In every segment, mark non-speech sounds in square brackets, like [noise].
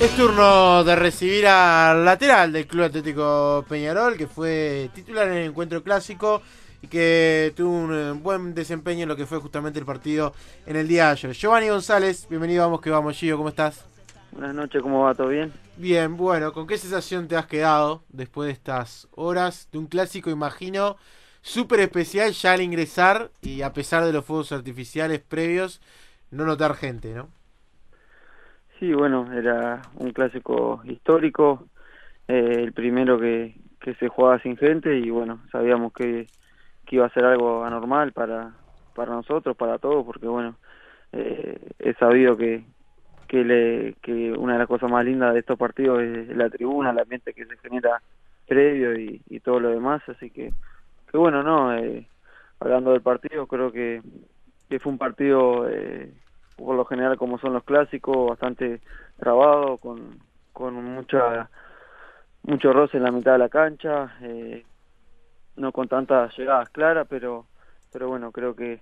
Es turno de recibir al lateral del Club Atlético Peñarol, que fue titular en el encuentro clásico y que tuvo un eh, buen desempeño en lo que fue justamente el partido en el día de ayer. Giovanni González, bienvenido, vamos que vamos, Gio, ¿cómo estás? Buenas noches, ¿cómo va? ¿Todo bien? Bien, bueno, ¿con qué sensación te has quedado después de estas horas de un clásico, imagino, súper especial ya al ingresar y a pesar de los fuegos artificiales previos, no notar gente, ¿no? Sí, bueno, era un clásico histórico, eh, el primero que, que se jugaba sin gente y bueno, sabíamos que, que iba a ser algo anormal para, para nosotros, para todos, porque bueno, eh, he sabido que, que, le, que una de las cosas más lindas de estos partidos es la tribuna, el ambiente que se genera previo y, y todo lo demás, así que, que bueno, no, eh, hablando del partido, creo que, que fue un partido eh, por lo general como son los clásicos, bastante trabado, con, con mucha mucho roce en la mitad de la cancha, eh, no con tantas llegadas claras, pero pero bueno, creo que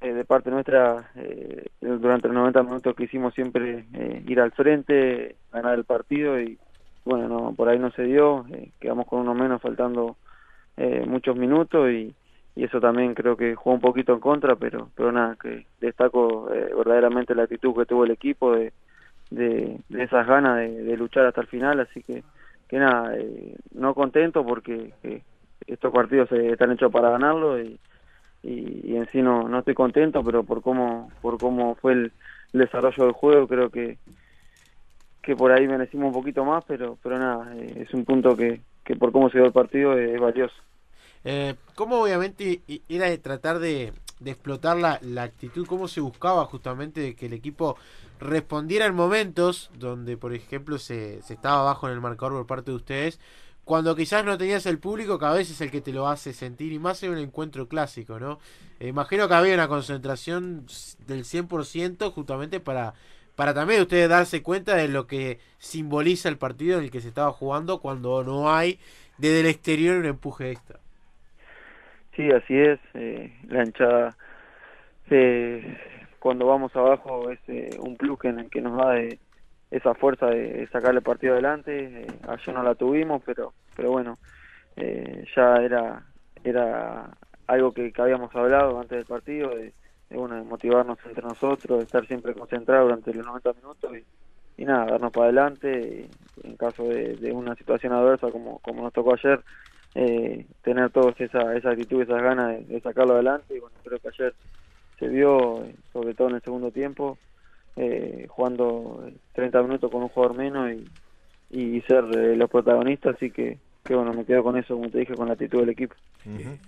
eh, de parte nuestra, eh, durante los 90 minutos que hicimos siempre eh, ir al frente, ganar el partido y bueno, no por ahí no se dio, eh, quedamos con uno menos faltando muchos minutos y, y eso también creo que jugó un poquito en contra, pero pero nada, que destaco eh, verdaderamente la actitud que tuvo el equipo de, de, esas ganas de, de, luchar hasta el final, así que que nada, eh, no contento porque eh, estos partidos están hechos para ganarlo y, y, y, en sí no, no estoy contento, pero por cómo por cómo fue el, el desarrollo del juego creo que que por ahí merecimos un poquito más, pero pero nada, eh, es un punto que, que por cómo se dio el partido es valioso. Eh, ¿Cómo obviamente era de tratar de, explotar la, actitud? ¿Cómo se buscaba justamente de que el equipo respondiera en momentos donde, por ejemplo, se, se estaba abajo en el marcador por parte de ustedes? Cuando quizás no tenías el público, que a veces es el que te lo hace sentir, y más en un encuentro clásico, ¿no? Eh, imagino que había una concentración del 100% justamente para, para también ustedes darse cuenta de lo que simboliza el partido en el que se estaba jugando cuando no hay desde el exterior un empuje extra. Sí, así es. Eh, la hinchada, eh, cuando vamos abajo, es eh, un plus que, que nos da de, esa fuerza de, sacar el partido adelante. ayer no la tuvimos, pero pero bueno, ya era era algo que, que, habíamos hablado antes del partido, de, de, bueno, de motivarnos entre nosotros, de estar siempre concentrados durante los 90 minutos y, y nada, darnos para adelante en caso de, de una situación adversa como, como nos tocó ayer eh, tener todos esa, esa actitud, esas ganas de, de, sacarlo adelante. Y bueno, creo que ayer se vio, sobre todo en el segundo tiempo, eh, jugando 30 minutos con un jugador menos y, y ser eh, los protagonistas. Así que, que, bueno, me quedo con eso, como te dije, con la actitud del equipo. Uh -huh.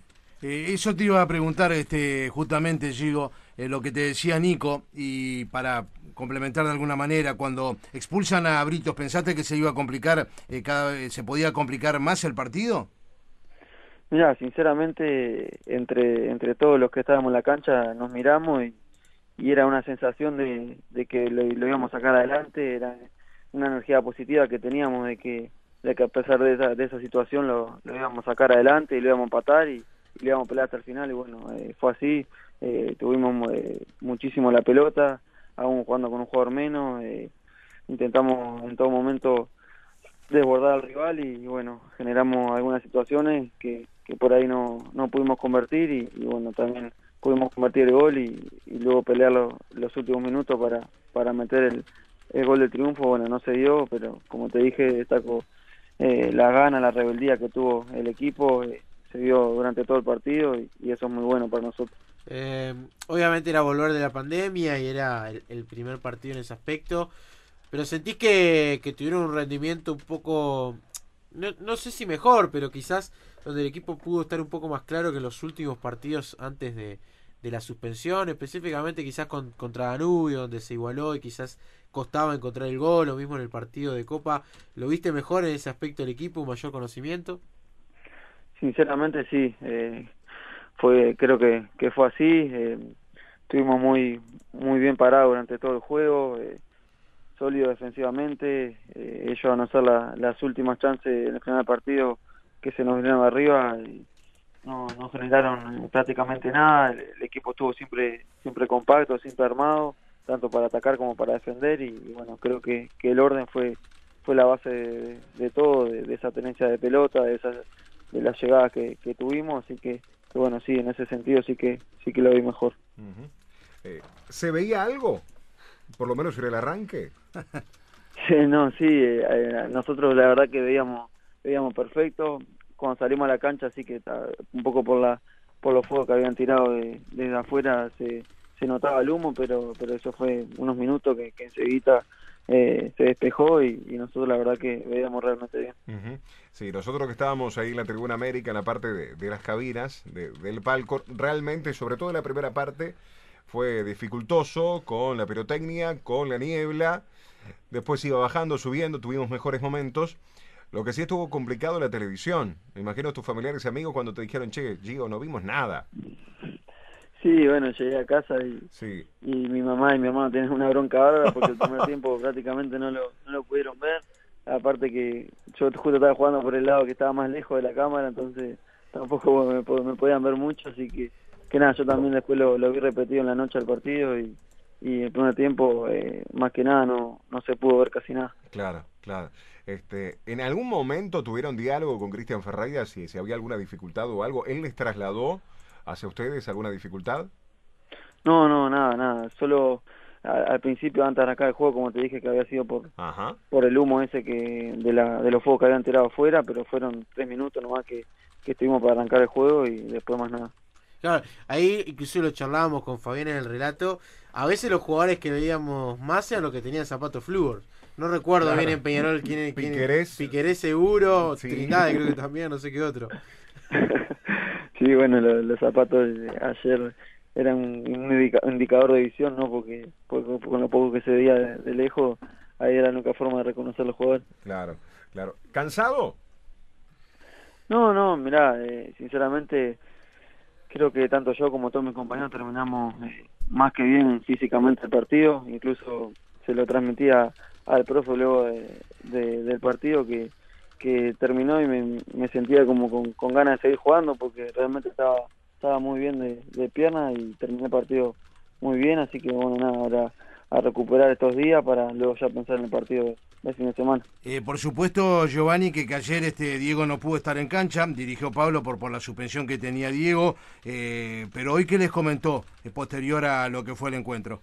eso te iba a preguntar este justamente, Gigo, eh, lo que te decía Nico, y para complementar de alguna manera, cuando expulsan a Britos, ¿pensaste que se iba a complicar, eh, cada, se podía complicar más el partido? Mira, sinceramente, entre entre todos los que estábamos en la cancha nos miramos y, era una sensación de, de que lo, lo, íbamos a sacar adelante, era una energía positiva que teníamos de que, de que a pesar de esa, de esa situación lo, lo íbamos a sacar adelante y lo íbamos a empatar y, y le íbamos a pelear hasta el final y bueno, eh, fue así, eh, tuvimos eh, muchísimo la pelota, aún jugando con un jugador menos, eh, intentamos en todo momento desbordar al rival y, y bueno, generamos algunas situaciones que, que por ahí no, no pudimos convertir y, bueno, también pudimos convertir el gol y, luego pelear lo, los últimos minutos para, para meter el, gol de triunfo. Bueno, no se dio, pero como te dije, destaco eh, la gana, la rebeldía que tuvo el equipo, eh, se vio durante todo el partido y, eso es muy bueno para nosotros. Eh, obviamente era volver de la pandemia y era el, primer partido en ese aspecto, pero sentís que tuvieron un rendimiento un poco no, no, sé si mejor, pero quizás donde el equipo pudo estar un poco más claro que en los últimos partidos antes de, de la suspensión, específicamente quizás con, contra Danubio, donde se igualó y quizás costaba encontrar el gol, lo mismo en el partido de Copa. ¿Lo viste mejor en ese aspecto del equipo, mayor conocimiento? Sinceramente sí, eh, fue creo que, que fue así, eh, estuvimos muy, muy bien parados durante todo el juego. Eh, sólido defensivamente, eh, ellos a no ser la, las últimas chances en el primer partido que se nos vinieron arriba y no, no generaron prácticamente nada, el, equipo estuvo siempre siempre compacto, siempre armado, tanto para atacar como para defender y, bueno, creo que, que, el orden fue fue la base de, todo, de, esa tenencia de pelota, de esas de las llegadas que, tuvimos, así que, bueno, sí, en ese sentido sí que sí que lo vi mejor. Eh, ¿Se veía algo? Por lo menos en el arranque. No, sí, eh, nosotros la verdad que veíamos veíamos perfecto cuando salimos a la cancha, así que un poco por la por los fuegos que habían tirado de, desde afuera se, se notaba el humo, pero pero eso fue unos minutos que, que enseguida eh, se despejó y, nosotros la verdad que veíamos realmente bien. Sí, nosotros que estábamos ahí en la Tribuna América, en la parte de, las cabinas, del palco, realmente, sobre todo en la primera parte, fue dificultoso con la pirotecnia, con la niebla. Después iba bajando, subiendo, tuvimos mejores momentos. Lo que sí estuvo complicado la televisión. Me imagino tus familiares y amigos cuando te dijeron, che, Gio, no vimos nada. Sí, bueno, llegué a casa y, y mi mamá y mi hermano tienen una bronca bárbara porque el primer tiempo [laughs] prácticamente no lo, no lo pudieron ver. Aparte que yo justo estaba jugando por el lado que estaba más lejos de la cámara, entonces tampoco me, me podían ver mucho, así que, que nada, yo también después lo, lo vi repetido en la noche al partido y, y el primer tiempo eh, más que nada no, no se pudo ver casi nada. Claro, claro. Este, ¿En algún momento tuvieron diálogo con Cristian Ferreira si, si había alguna dificultad o algo? ¿Él les trasladó hacia ustedes alguna dificultad? No, no, nada, nada. Solo al, principio, antes de arrancar el juego, como te dije, que había sido por por el humo ese que de, la, de los fuegos que habían tirado afuera, pero fueron tres minutos nomás que, que estuvimos para arrancar el juego y después más nada. Claro, ahí incluso lo charlábamos con Fabián en el relato. A veces los jugadores que veíamos más eran los que tenían zapatos flúor. No recuerdo bien en Peñarol quién, quién Piquerés. Piquerés seguro, Trindade creo que también, no sé qué otro. [laughs] Sí, bueno, los, zapatos ayer eran un indicador de visión, ¿no? Porque, con lo poco que se veía de, lejos, ahí era la única forma de reconocer los jugadores. Claro, claro. ¿Cansado? No, no, mirá, eh, sinceramente creo que tanto yo como todos mis compañeros terminamos eh, más que bien físicamente el partido, incluso se lo transmitía al profe luego del partido que que terminó y me, sentía como con, ganas de seguir jugando porque realmente estaba estaba muy bien de, de pierna y terminé el partido muy bien, así que bueno, nada, ahora a recuperar estos días para luego ya pensar en el partido de fin de semana. Eh, por supuesto, Giovanni, que, ayer este Diego no pudo estar en cancha, dirigió Pablo por, por la suspensión que tenía Diego, eh, pero hoy, ¿qué les comentó eh, posterior a lo que fue el encuentro?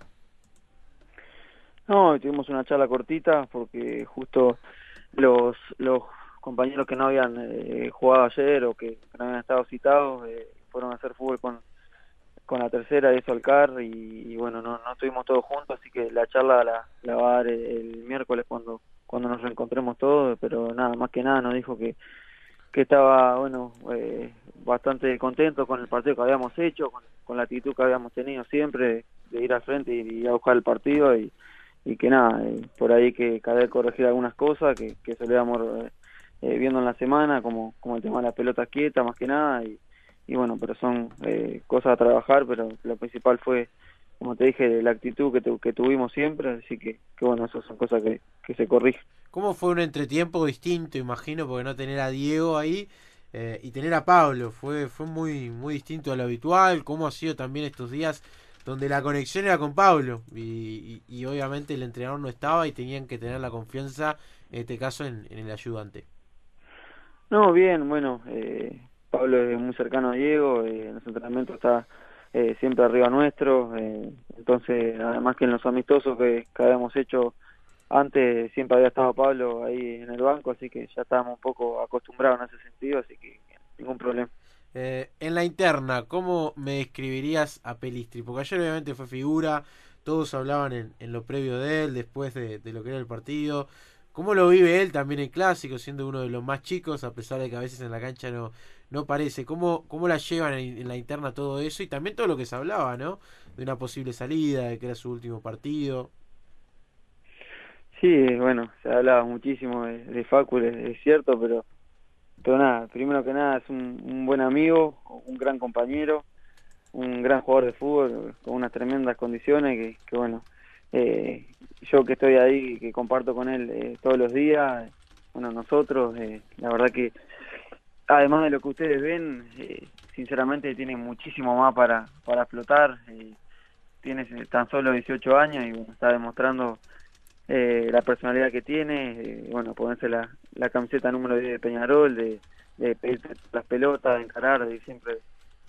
No, tuvimos una charla cortita porque justo los, los compañeros que no habían eh, jugado ayer o que, no habían estado citados eh, fueron a hacer fútbol con, con la tercera de Solcar y, y bueno, no, no estuvimos todos juntos, así que la charla la, la va a dar el, miércoles cuando cuando nos reencontremos todos, pero nada, más que nada nos dijo que, que estaba, bueno, eh, bastante contento con el partido que habíamos hecho, con, la actitud que habíamos tenido siempre de, ir al frente y, a buscar el partido y, y que nada, por ahí que cada vez corregir algunas cosas, que, que se le damos eh, viendo en la semana, como, como el tema de la pelota quieta más que nada, y, y bueno, pero son eh, cosas a trabajar, pero lo principal fue, como te dije, la actitud que, que tuvimos siempre, así que, que bueno, esas son cosas que, que se corrigen. ¿Cómo fue un entretiempo distinto, imagino, porque no tener a Diego ahí eh, y tener a Pablo? Fue, fue muy, muy distinto a lo habitual, ¿cómo ha sido también estos días? donde la conexión era con Pablo y, y, obviamente el entrenador no estaba y tenían que tener la confianza, en este caso, en el ayudante. No, bien, bueno, eh, Pablo es muy cercano a Diego, eh, en los entrenamientos está eh, siempre arriba nuestro, eh, entonces además que en los amistosos que, que, habíamos hecho antes siempre había estado Pablo ahí en el banco, así que ya estábamos un poco acostumbrados en ese sentido, así que ningún problema. Eh, en la interna, ¿cómo me describirías a Pelistri? Porque ayer obviamente fue figura, todos hablaban en, en lo previo de él, después de, de lo que era el partido, ¿Cómo lo vive él también en clásico, siendo uno de los más chicos, a pesar de que a veces en la cancha no, no parece? ¿Cómo, cómo la llevan en, la interna todo eso? Y también todo lo que se hablaba, ¿no? De una posible salida, de que era su último partido. Sí, bueno, se hablaba muchísimo de, de es, cierto, pero, pero nada, primero que nada es un, un buen amigo, un gran compañero, un gran jugador de fútbol, con unas tremendas condiciones que, que bueno, eh, yo que estoy ahí, que comparto con él eh, todos los días, bueno, nosotros, eh, la verdad que además de lo que ustedes ven, eh, sinceramente tiene muchísimo más para, para explotar, tiene tan solo 18 años y bueno, está demostrando eh, la personalidad que tiene, eh, bueno, ponerse la, la camiseta número 10 de Peñarol, de, de pedir las pelotas, de encarar, de siempre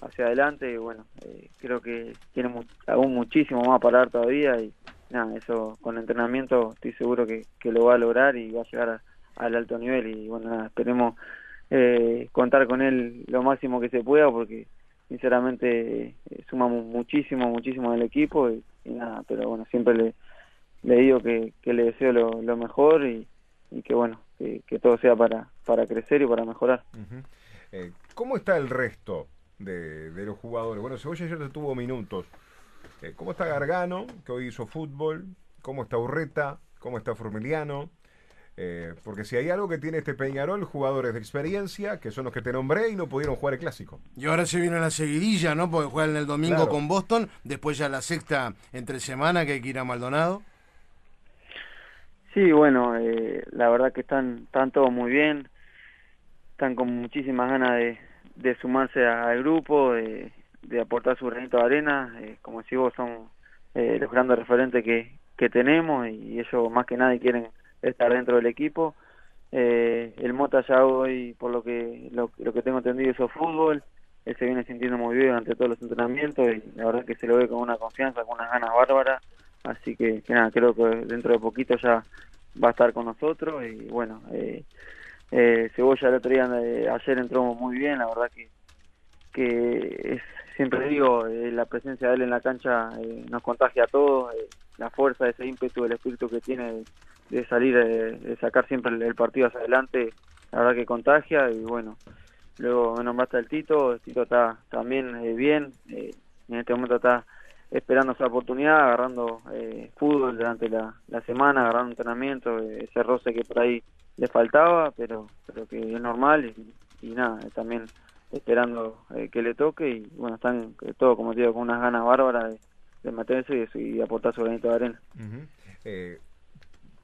hacia adelante, y bueno, eh, creo que tiene aún muchísimo más para dar todavía y nada, eso con entrenamiento estoy seguro que, que lo va a lograr y va a llegar al alto nivel y bueno, nada, esperemos eh, contar con él lo máximo que se pueda porque sinceramente eh, sumamos muchísimo, muchísimo del equipo y, nada, pero bueno, siempre le, le digo que, le deseo lo, lo mejor y, y, que bueno, que, que, todo sea para, para crecer y para mejorar. eh, ¿Cómo está el resto de, de, los jugadores? Bueno, Cebolla ayer tuvo minutos. Eh, ¿Cómo está Gargano, que hoy hizo fútbol? ¿Cómo está Urreta? ¿Cómo está Formiliano? Eh, porque si hay algo que tiene este Peñarol, jugadores de experiencia, que son los que te nombré y no pudieron jugar el clásico. Y ahora se viene la seguidilla, ¿no? Porque juegan el domingo Claro. con Boston, después ya la sexta entre semana que hay que ir a Maldonado. Sí, bueno, eh, la verdad que están, están todos muy bien, están con muchísimas ganas de, de sumarse al grupo, de, de aportar su granito de arena, eh, como decís vos, son eh, los grandes referentes que, que tenemos y ellos más que nadie quieren estar dentro del equipo. Eh, el Mota ya hoy, por lo que lo, lo que tengo entendido, hizo fútbol, él se viene sintiendo muy bien durante todos los entrenamientos y la verdad que se lo ve con una confianza, con unas ganas bárbaras, así que, nada, creo que dentro de poquito ya va a estar con nosotros y bueno, eh, eh, Cebolla el otro día, eh, ayer entró muy bien, la verdad que, que es, siempre digo, eh, la presencia de él en la cancha nos contagia a todos, la fuerza, ese ímpetu, el espíritu que tiene de, de salir, eh, de sacar siempre el, partido hacia adelante, la verdad que contagia y bueno, luego me nombraste al Tito, el Tito está también eh, bien, eh, en este momento está esperando esa oportunidad, agarrando eh, fútbol durante la, semana, agarrando entrenamiento, eh, ese roce que por ahí le faltaba, pero pero que es normal y, nada, también esperando que le toque y bueno, están todos, como te digo, con unas ganas bárbaras de, de meterse y, aportar su granito de arena.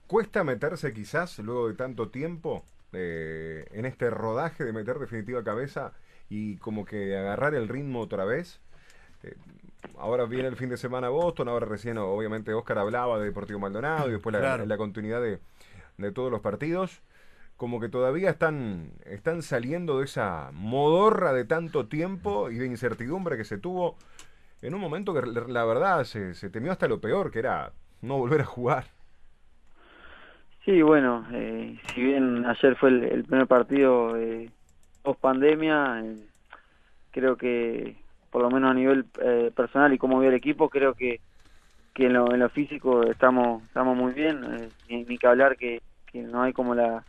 ¿Cuesta meterse quizás luego de tanto tiempo eh, en este rodaje de meter definitiva cabeza y como que agarrar el ritmo otra vez? Eh, ahora viene el fin de semana Boston, ahora recién obviamente Oscar hablaba de Deportivo Maldonado y después la, continuidad de, de, todos los partidos. Como que todavía están, están saliendo de esa modorra de tanto tiempo y de incertidumbre que se tuvo en un momento que la verdad se, se temió hasta lo peor, que era no volver a jugar. Sí, bueno, eh, si bien ayer fue el, primer partido eh, post pandemia, eh, creo que por lo menos a nivel eh, personal y como vio el equipo, creo que, que en, lo, en lo físico estamos estamos muy bien, eh, ni, que hablar que, que no hay como la,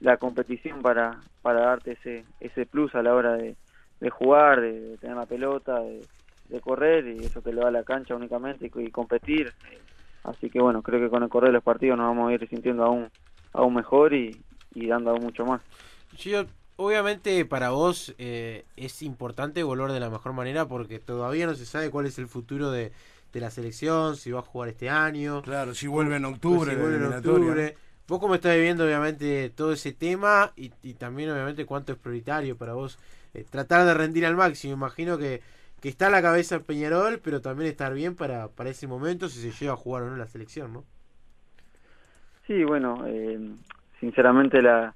la competición para, para darte ese, ese plus a la hora de, de jugar, de, tener la pelota, de, de, correr y eso te lo da la cancha únicamente y competir. Así que bueno, creo que con el correr de los partidos nos vamos a ir sintiendo aún, aún mejor y, y dando aún mucho más. Gio, obviamente para vos eh, es importante volver de la mejor manera porque todavía no se sabe cuál es el futuro de, de la selección, si va a jugar este año. Claro, si vuelve en octubre. Si vuelve en octubre. Vos cómo estás viviendo obviamente todo ese tema y, y también obviamente cuánto es prioritario para vos eh, tratar de rendir al máximo. Imagino que que está a la cabeza Peñarol, pero también estar bien para, para ese momento si se llega a jugar o no la selección, ¿no? Sí, bueno, eh, sinceramente la,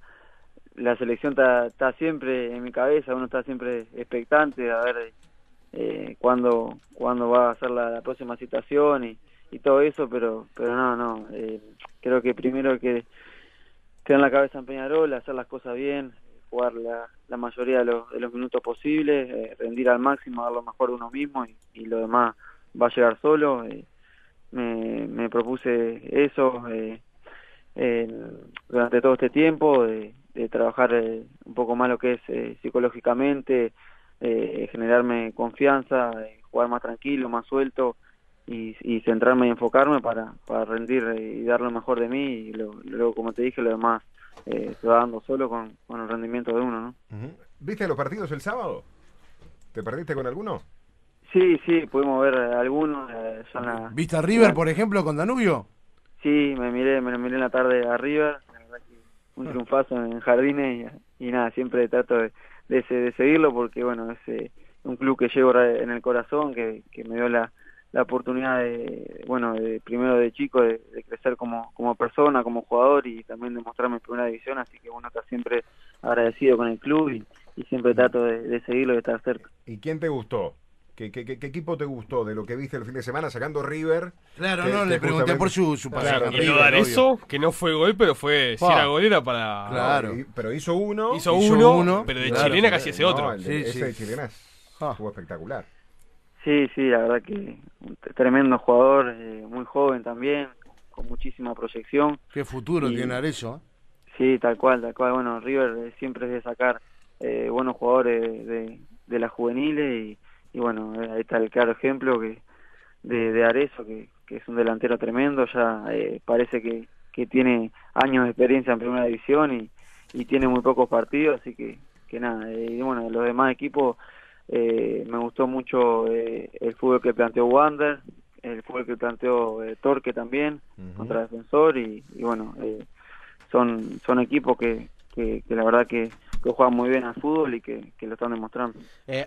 la selección está, siempre en mi cabeza, uno está siempre expectante a ver eh, cuándo, cuándo va a ser la, próxima situación y, y, todo eso, pero pero no, no, eh, creo que primero que tener la cabeza en Peñarol, hacer las cosas bien, jugar la, la mayoría de los, de los, minutos posibles, eh, rendir al máximo, dar lo mejor de uno mismo y, lo demás va a llegar solo. Eh, me, propuse eso eh, durante todo este tiempo, de, de trabajar un poco más lo que es psicológicamente, generarme confianza, jugar más tranquilo, más suelto y, y, centrarme y enfocarme para, para rendir y dar lo mejor de mí y luego, lo, como te dije, lo demás eh, se va dando solo con, con, el rendimiento de uno, ¿no? Uh -huh. ¿Viste los partidos el sábado? ¿Te perdiste con alguno? Sí, sí, pudimos ver algunos. Eh, la, ¿Viste a River, la, por ejemplo, con Danubio? Sí, me miré, me miré en la tarde a River. Un triunfazo en Jardines y, y nada, siempre trato de, de, de, seguirlo porque, bueno, es eh, un club que llevo en el corazón, que, que me dio la, la oportunidad de, bueno, de, primero de chico de, crecer como, como persona, como jugador y también de mostrarme en primera división, así que bueno, está siempre agradecido con el club y, siempre trato de, seguirlo y de estar cerca. ¿Y quién te gustó? ¿Qué, qué, qué, equipo te gustó de lo que viste el fin de semana sacando River? Claro, no, le pregunté por su, su claro, Y lo de eso, que no fue gol, pero fue, si era gol era para... Claro. pero hizo uno. Hizo, uno, pero de chilena casi hace otro. sí, ese de chilena fue espectacular. Sí, sí, la verdad que un tremendo jugador, eh, muy joven también, con muchísima proyección. Qué futuro tiene Arezzo. ¿eh? Sí, tal cual, tal cual. Bueno, River eh, siempre es de sacar eh, buenos jugadores de, de las juveniles y, y, bueno, ahí está el claro ejemplo que de, de Arezzo, que, que es un delantero tremendo, ya parece que, que tiene años de experiencia en primera división y, y tiene muy pocos partidos, así que, que nada, y bueno, los demás equipos eh, me gustó mucho eh, el fútbol que planteó Wander, el fútbol que planteó eh, Torque también, contra Defensor, y, bueno, eh, son, son equipos que, que, la verdad que, que, juegan muy bien al fútbol y que, que lo están demostrando.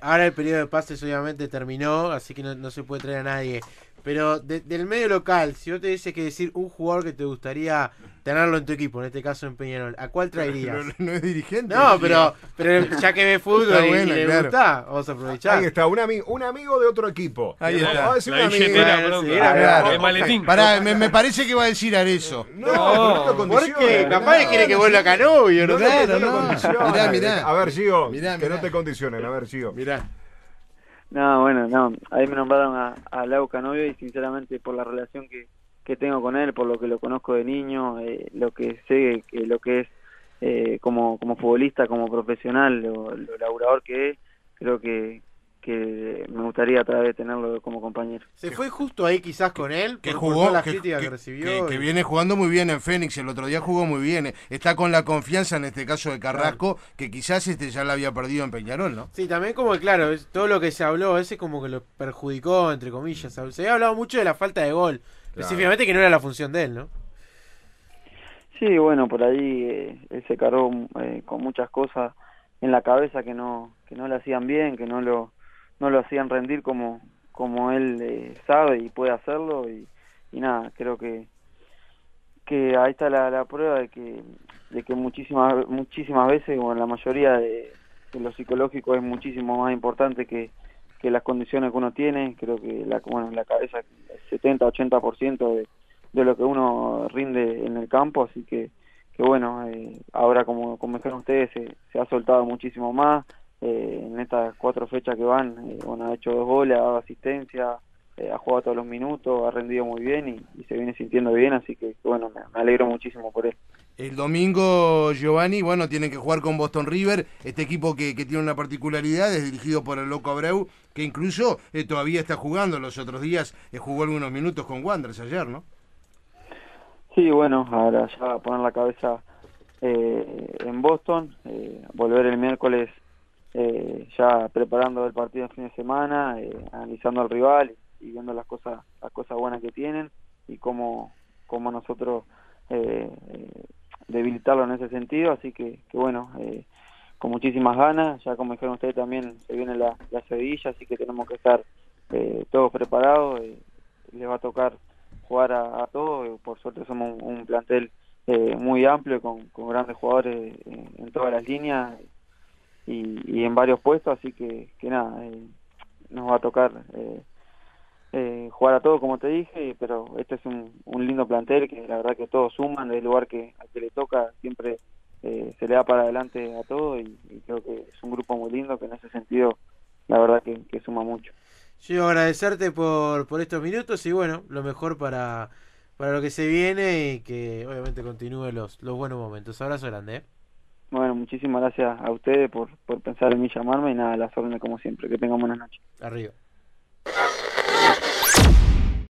ahora el periodo de pases obviamente terminó, así que no, no se puede traer a nadie. Pero del medio local, si yo te dice que decir un jugador que te gustaría tenerlo en tu equipo, en este caso en Peñarol, ¿a cuál traerías? [laughs] No, es dirigente. No, pero, pero ya que ve fútbol y, le gusta, vamos a aprovechar. Ahí está, un, amigo un amigo de otro equipo. Ahí está. Vamos a decir la amigo. el maletín. [laughs] Pará, me, me, parece que va a decir eso. No, no porque capaz que quiere que vuelva a Canovio, no, claro, no. Mirá, mirá. A ver, Gio, que no te condicionen, a ver, Gio. Mirá. No, bueno, no. Ahí me nombraron a, a Lau Canovio y sinceramente por la relación que, que tengo con él, por lo que lo conozco de niño, eh, lo que sé, que lo que es eh, como, como futbolista, como profesional, lo, lo laburador que es, creo que, que me gustaría otra vez tenerlo como compañero. Se fue justo ahí quizás con él, que jugó, la que, que, recibió. Que, viene jugando muy bien en Fénix, el otro día jugó muy bien, está con la confianza en este caso de Carrasco, que quizás este ya la había perdido en Peñarol, ¿no? Sí, también como claro, todo lo que se habló, ese como que lo perjudicó, entre comillas, se había hablado mucho de la falta de gol, específicamente que no era la función de él, ¿no? Sí, bueno, por ahí eh, él se cargó eh, con muchas cosas en la cabeza que no que no le hacían bien, que no lo no lo hacían rendir como, como él eh, sabe y puede hacerlo y, nada, creo que que ahí está la, prueba de que de que muchísimas muchísimas veces o en la mayoría de, lo psicológico es muchísimo más importante que, que las condiciones que uno tiene. Creo que la bueno en la cabeza el 70 80 de, de lo que uno rinde en el campo así que que bueno eh, ahora como como dijeron ustedes se, se ha soltado muchísimo más eh, en estas cuatro fechas que van, eh, bueno, ha hecho dos goles, ha dado asistencia, eh, ha jugado todos los minutos, ha rendido muy bien y, se viene sintiendo bien, así que bueno, me, alegro muchísimo por él. El domingo, Giovanni, bueno, tienen que jugar con Boston River, este equipo que, que tiene una particularidad, es dirigido por el Loco Abreu, que incluso todavía está jugando, los otros días jugó algunos minutos con Wanderers ayer, ¿no? Sí, bueno, ahora ya poner la cabeza en Boston, volver el miércoles eh, ya preparando el partido el fin de semana, eh, analizando al rival y viendo las cosas las cosas buenas que tienen y cómo, cómo nosotros eh, debilitarlo en ese sentido, así que, que bueno, con muchísimas ganas, ya como dijeron ustedes también se viene la, la Sevilla, así que tenemos que estar todos preparados, les va a tocar jugar a, todos, por suerte somos un, plantel muy amplio con, con grandes jugadores en todas las líneas y, en varios puestos, así que, nada, eh, nos va a tocar eh, eh, jugar a todo como te dije, pero este es un, un, lindo plantel que la verdad que todos suman, del lugar que al que le toca siempre se le da para adelante a todo y, creo que es un grupo muy lindo que en ese sentido la verdad que, que suma mucho. Yo agradecerte por, por estos minutos y bueno, lo mejor para, para lo que se viene y que obviamente continúe los, los buenos momentos. Abrazo grande. ¿eh? Bueno, muchísimas gracias a ustedes por, por pensar en mí, llamarme y nada, las órdenes como siempre. Que tengan buenas noches. Arriba.